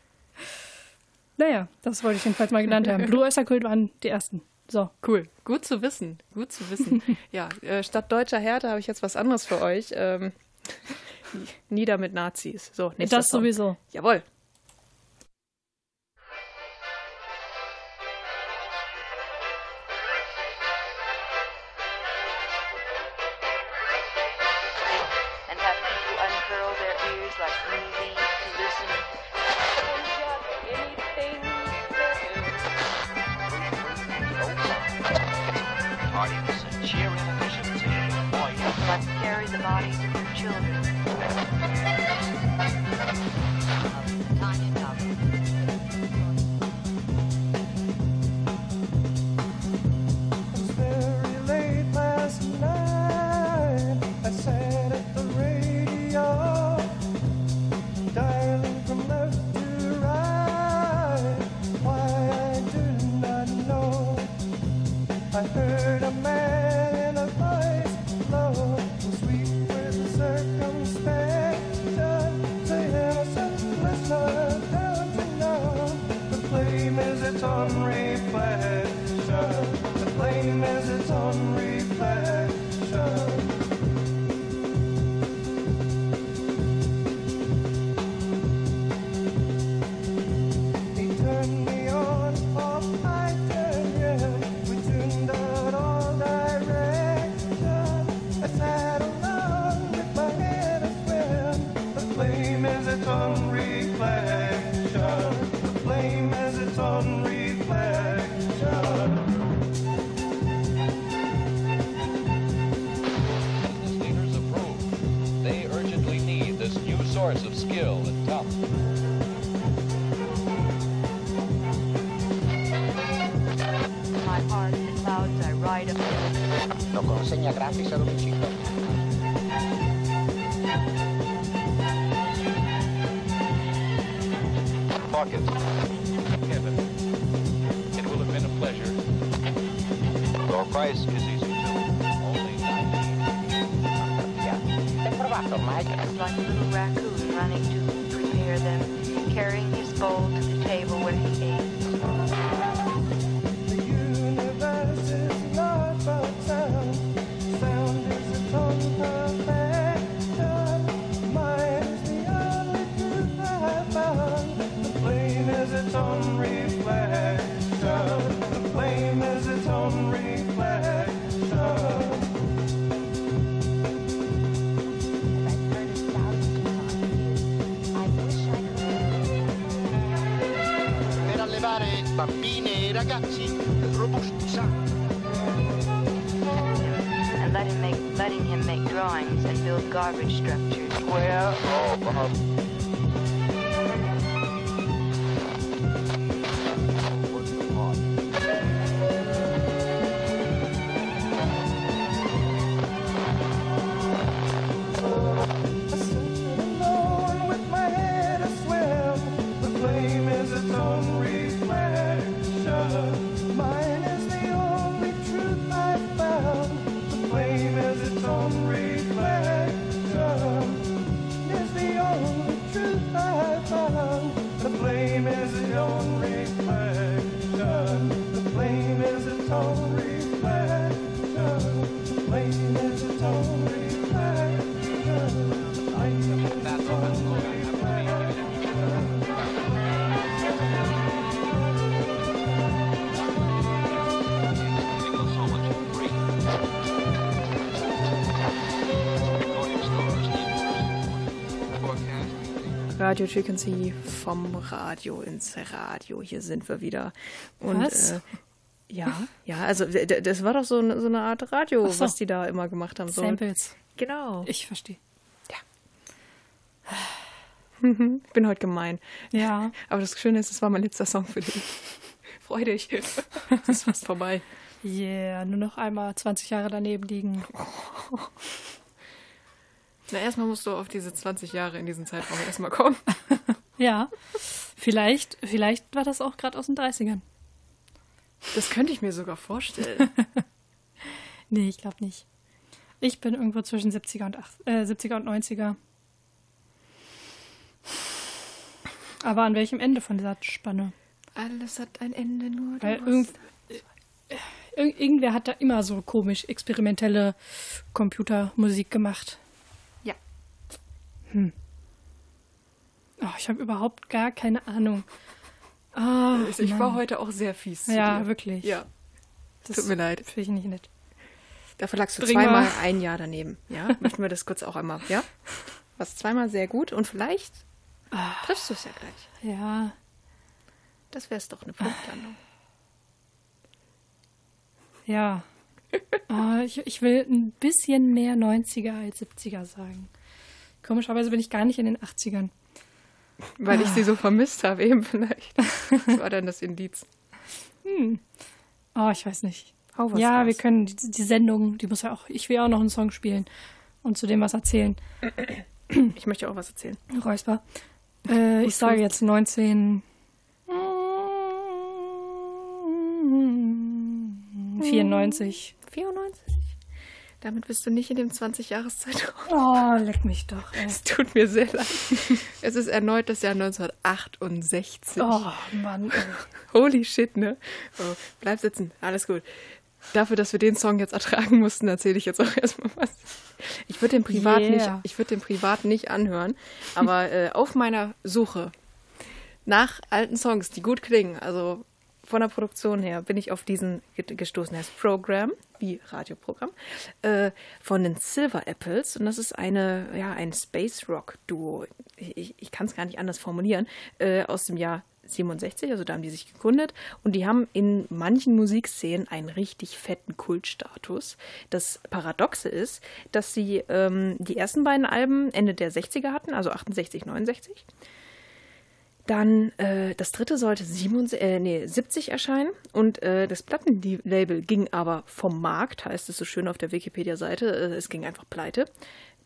Naja, das wollte ich jedenfalls mal genannt haben. Blue Oyster Cult waren die ersten. So. Cool. Gut zu wissen. Gut zu wissen. ja, äh, statt deutscher Härte habe ich jetzt was anderes für euch. Ähm, nieder mit Nazis. So, nächster das Song. sowieso. Jawohl. Your Radio Frequency vom Radio ins Radio. Hier sind wir wieder. Und Was? Äh, ja, ja, also das war doch so, eine- so eine Art Radio, so. was die da immer gemacht haben. So. Samples. Genau. Ich verstehe. Ich bin heute gemein. Ja. Aber das Schöne ist, es war mein letzter Song für dich. Freu dich. Es ist fast vorbei. Yeah, nur noch einmal 20 Jahre daneben liegen. Na, erstmal musst du auf diese 20 Jahre in diesen Zeitraum erstmal kommen. Ja. Vielleicht, vielleicht war das auch gerade aus den 30ern. Das könnte ich mir sogar vorstellen. Nee, ich glaube nicht. Ich bin irgendwo zwischen 70er und, 8, äh, 70er und 90er. Aber an welchem Ende von dieser Spanne? Alles hat ein Ende, nur Weil irgend, äh, irg- irgendwer hat da immer so komisch experimentelle Computermusik gemacht. Hm. Oh, ich habe überhaupt gar keine Ahnung. Ah, hast. Ich Mann. war heute auch sehr fies. Ja, dir. wirklich. Ja, Das tut mir leid. Finde ich nicht nett. Dafür lagst du Bring mal. zweimal ein Jahr daneben. Ja, möchten wir das kurz auch einmal. Ja, was zweimal sehr gut und vielleicht triffst du es ja gleich. Ja, Das wäre es doch eine Punktlandung. ja. Ah, ich, ich will ein bisschen mehr 90er als 70er sagen. Komischerweise bin ich gar nicht in den 80ern. Weil ich sie so vermisst habe, eben vielleicht. Das war dann das Indiz. Oh, ich weiß nicht. Hau was ja, raus. wir können die, die Sendung, die muss ja auch, ich will auch noch einen Song spielen und zu dem was erzählen. Ich möchte auch was erzählen. Räusper. Äh, ich sage jetzt 19. 94. 94? Damit bist du nicht in dem 20-Jahres-Zeitraum. Oh, leck mich doch. Ey. Es tut mir sehr leid. Es ist erneut das Jahr 1968. Oh, Mann. ey. Holy shit, ne? Oh, bleib sitzen, alles gut. Dafür, dass wir den Song jetzt ertragen mussten, erzähle ich jetzt auch erstmal was. Ich würde den privat Yeah. nicht, ich würde den privat nicht anhören, aber äh, auf meiner Suche nach alten Songs, die gut klingen, also von der Produktion her, bin ich auf diesen ge- gestoßen. Heißt Program, wie Radioprogramm, äh, von den Silver Apples. Und das ist eine, ja, ein Space Rock Duo. Ich, ich kann es gar nicht anders formulieren. Äh, aus dem Jahr 67, also da haben die sich gegründet und die haben in manchen Musikszenen einen richtig fetten Kultstatus. Das Paradoxe ist, dass sie ähm, die ersten beiden Alben Ende der 60er hatten, also 68, 69. Dann äh, das dritte sollte 77, äh, nee, 70 erscheinen und äh, das Plattenlabel ging aber vom Markt, heißt es so schön auf der Wikipedia-Seite, äh, es ging einfach pleite.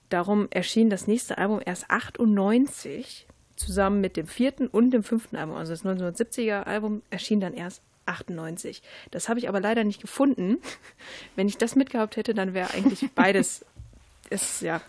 Darum erschien das nächste Album erst 98 zusammen mit dem vierten und dem fünften Album. Also das 1970er Album erschien dann erst 98. Das habe ich aber leider nicht gefunden. Wenn ich das mitgehabt hätte, dann wäre eigentlich beides ist ja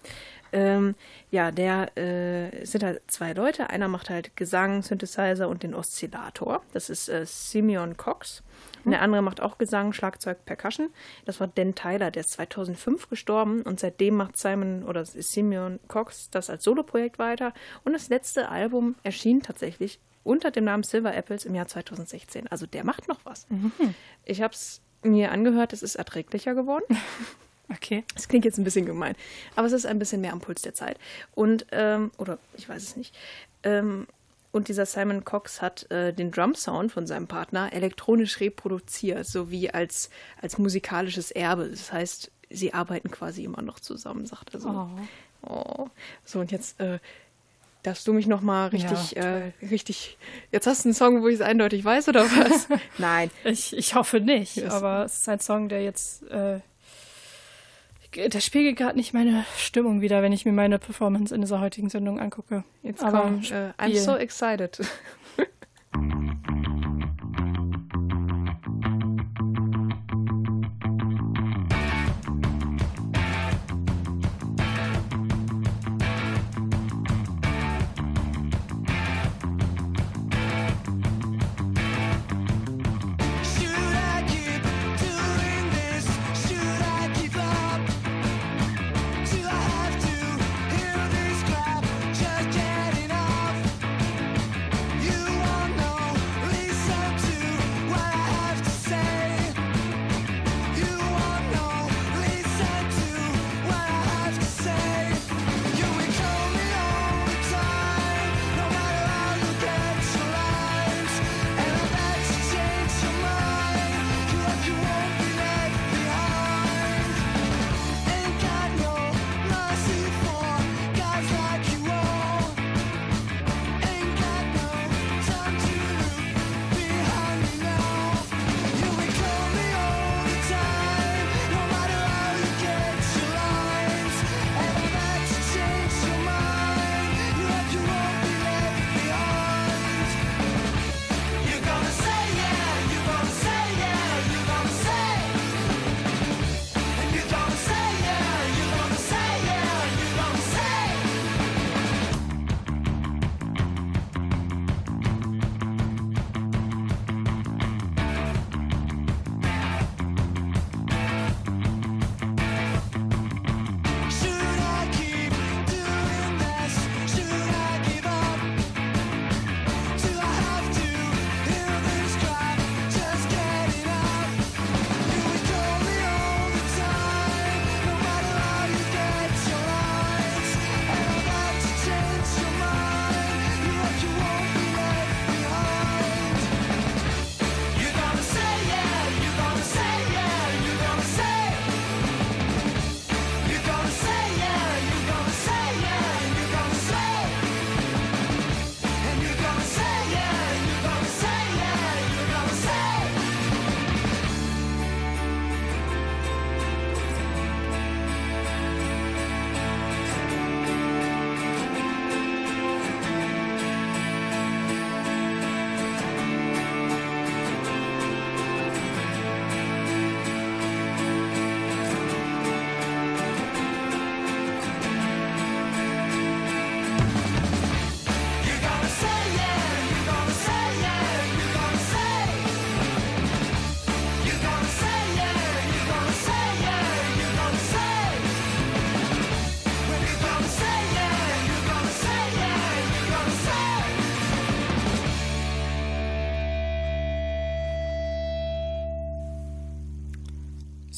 ähm, ja, der äh, sind halt zwei Leute. Einer macht halt Gesang, Synthesizer und den Oszillator. Das ist äh, Simeon Cox. Und der andere macht auch Gesang, Schlagzeug, Percussion. Das war Dan Tyler, der ist 2005 gestorben und seitdem macht Simon oder Simeon Cox das als Soloprojekt weiter. Und das letzte Album erschien tatsächlich unter dem Namen Silver Apples im Jahr 2016. Also der macht noch was. Ich habe es mir angehört, es ist erträglicher geworden. Okay. Das klingt jetzt ein bisschen gemein, aber es ist ein bisschen mehr am Puls der Zeit. Und, ähm, oder ich weiß es nicht. Ähm, und dieser Simon Cox hat äh, den Drum-Sound von seinem Partner elektronisch reproduziert, sowie als, als musikalisches Erbe. Das heißt, sie arbeiten quasi immer noch zusammen, sagt er so. Oh. Oh. So, und jetzt äh, darfst du mich noch mal richtig, Ja, äh, richtig. Jetzt hast du einen Song, wo ich es eindeutig weiß, oder was? Nein. Ich, ich hoffe nicht, Yes. aber es ist ein Song, der jetzt. Der spiegelt gerade nicht meine Stimmung wieder, wenn ich mir meine Performance in dieser heutigen Sendung angucke. Jetzt Aber kommt äh, I'm so excited.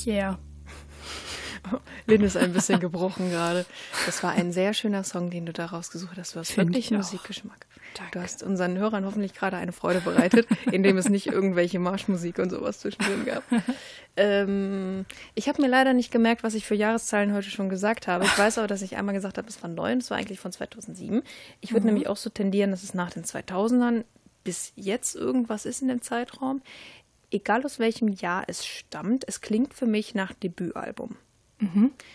Yeah. Lynn ist ein bisschen gebrochen gerade. Das war ein sehr schöner Song, den du da rausgesucht hast. Du hast Find wirklich. Musikgeschmack. Du hast unseren Hörern hoffentlich gerade eine Freude bereitet, indem es nicht irgendwelche Marschmusik und sowas zwischendrin gab. Ähm, ich habe mir leider nicht gemerkt, was ich für Jahreszahlen heute schon gesagt habe. Ich weiß aber, dass ich einmal gesagt habe, es war neu und es war eigentlich von 2007. Ich würde Mhm. nämlich auch so tendieren, dass es nach den 2000ern bis jetzt irgendwas ist in dem Zeitraum. Egal aus welchem Jahr es stammt, es klingt für mich nach Debütalbum.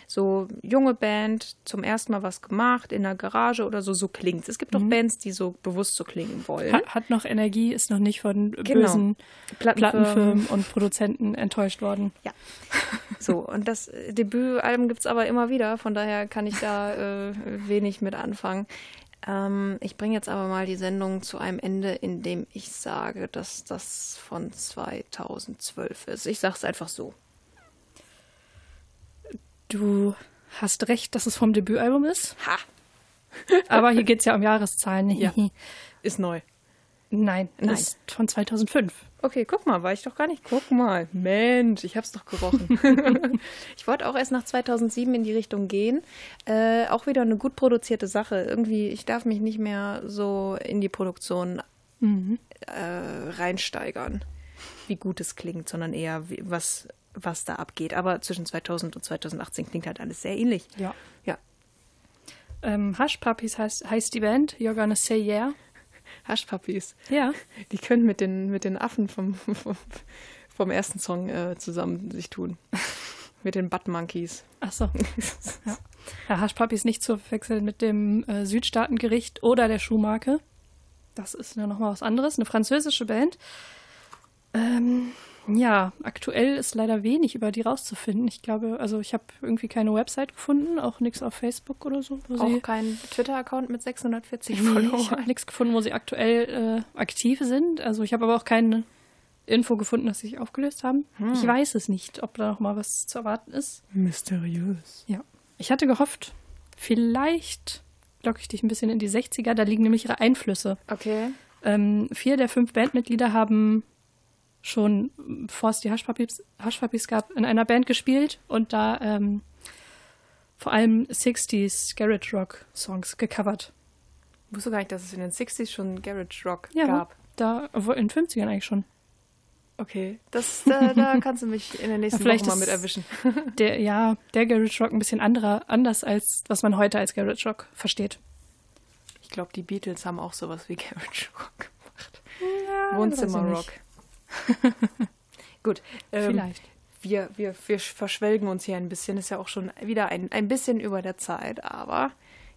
So junge Band, zum ersten Mal was gemacht, in der Garage oder so, so klingt's. Es gibt auch Bands, die so bewusst so klingen wollen. Hat, hat noch Energie, ist noch nicht von Genau. bösen Plattenfirmen. Plattenfirmen und Produzenten enttäuscht worden. Ja. So, und das äh, Debütalbum gibt's aber immer wieder, von daher kann ich da äh, wenig mit anfangen. Ähm, ich bringe jetzt aber mal die Sendung zu einem Ende, indem ich sage, dass das von 2012 ist. Ich sag's einfach so. Du hast recht, dass es vom Debütalbum ist. Ha! Aber hier geht es ja um Jahreszahlen. Ja. Ist neu. Nein, Nein. ist von 2005. Okay, guck mal, war ich doch gar nicht. Guck mal. Mensch, ich hab's doch gerochen. ich wollte auch erst nach 2007 in die Richtung gehen. Äh, auch wieder eine gut produzierte Sache. Irgendwie, ich darf mich nicht mehr so in die Produktion äh, reinsteigern, wie gut es klingt, sondern eher, wie, was, was da abgeht. Aber zwischen 2000 und 2018 klingt halt alles sehr ähnlich. Ja. Ja. Ähm, Hush Puppies heißt, heißt die Band. You're gonna say yeah. Hushpuppies. Ja. Die können mit den, mit den Affen vom, vom, vom ersten Song äh, zusammen sich tun. mit den Butt Monkeys. Ach so. ja. ja, Hush Puppies nicht zu verwechseln mit dem äh, Südstaatengericht oder der Schuhmarke. Das ist ja nochmal was anderes. Eine französische Band. Ähm, ja, aktuell ist leider wenig über die rauszufinden. Ich glaube, also ich habe irgendwie keine Website gefunden, auch nichts auf Facebook oder so. Auch kein Twitter-Account mit 640 Nee, ich habe Followern. nichts gefunden, wo sie aktuell äh, aktiv sind. Also ich habe aber auch keine Info gefunden, dass sie sich aufgelöst haben. Ich weiß es nicht, ob da noch mal was zu erwarten ist. Mysteriös. Ja. Ich hatte gehofft, vielleicht locke ich dich ein bisschen in die 60er. Da liegen nämlich ihre Einflüsse. Okay. Ähm, vier der fünf Bandmitglieder haben schon, bevor es die Hushpuppies, Hushpuppies gab, in einer Band gespielt und da ähm, vor allem 60s Garage Rock Songs gecovert. Ich wusste gar nicht, dass es in den 60s schon Garage Rock Ja, gab. da in den 50ern eigentlich schon. Okay, das, da, da kannst du mich in der nächsten Vielleicht Woche mal mit erwischen. Der, ja, der Garage Rock ein bisschen anderer, anders als was man heute als Garage Rock versteht. Ich glaube, die Beatles haben auch sowas wie Garage Rock gemacht. Ja, Wohnzimmerrock. Gut. Ähm, Vielleicht. Wir, wir, wir verschwelgen uns hier ein bisschen. Ist ja auch schon wieder ein, ein bisschen über der Zeit, aber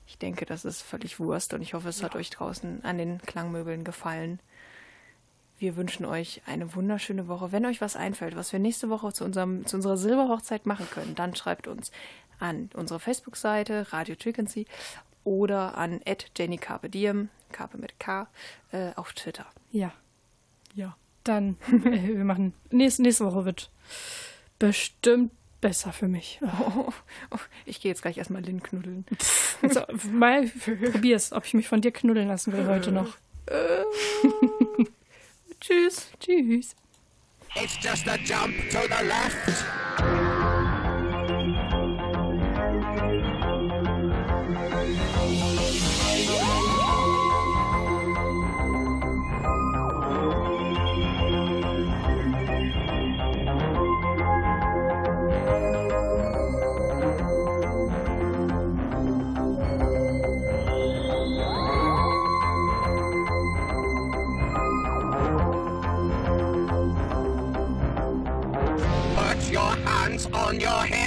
ich denke, das ist völlig Wurst und ich hoffe, es hat euch draußen an den Klangmöbeln gefallen. Wir wünschen euch eine wunderschöne Woche. Wenn euch was einfällt, was wir nächste Woche zu, unserem, zu unserer Silberhochzeit machen können, dann schreibt uns an unsere Facebook-Seite Radio Frequency oder an Jenny Carpe Diem, Carpe mit K, äh, auf Twitter. Ja. Ja. Dann, äh, wir machen, nächste, nächste Woche wird bestimmt besser für mich. Oh, oh, ich gehe jetzt gleich erstmal Lynn knuddeln. So, mal probier's, ob ich mich von dir knuddeln lassen will heute noch. Tschüss. Tschüss. It's just a jump to the left. On your hips.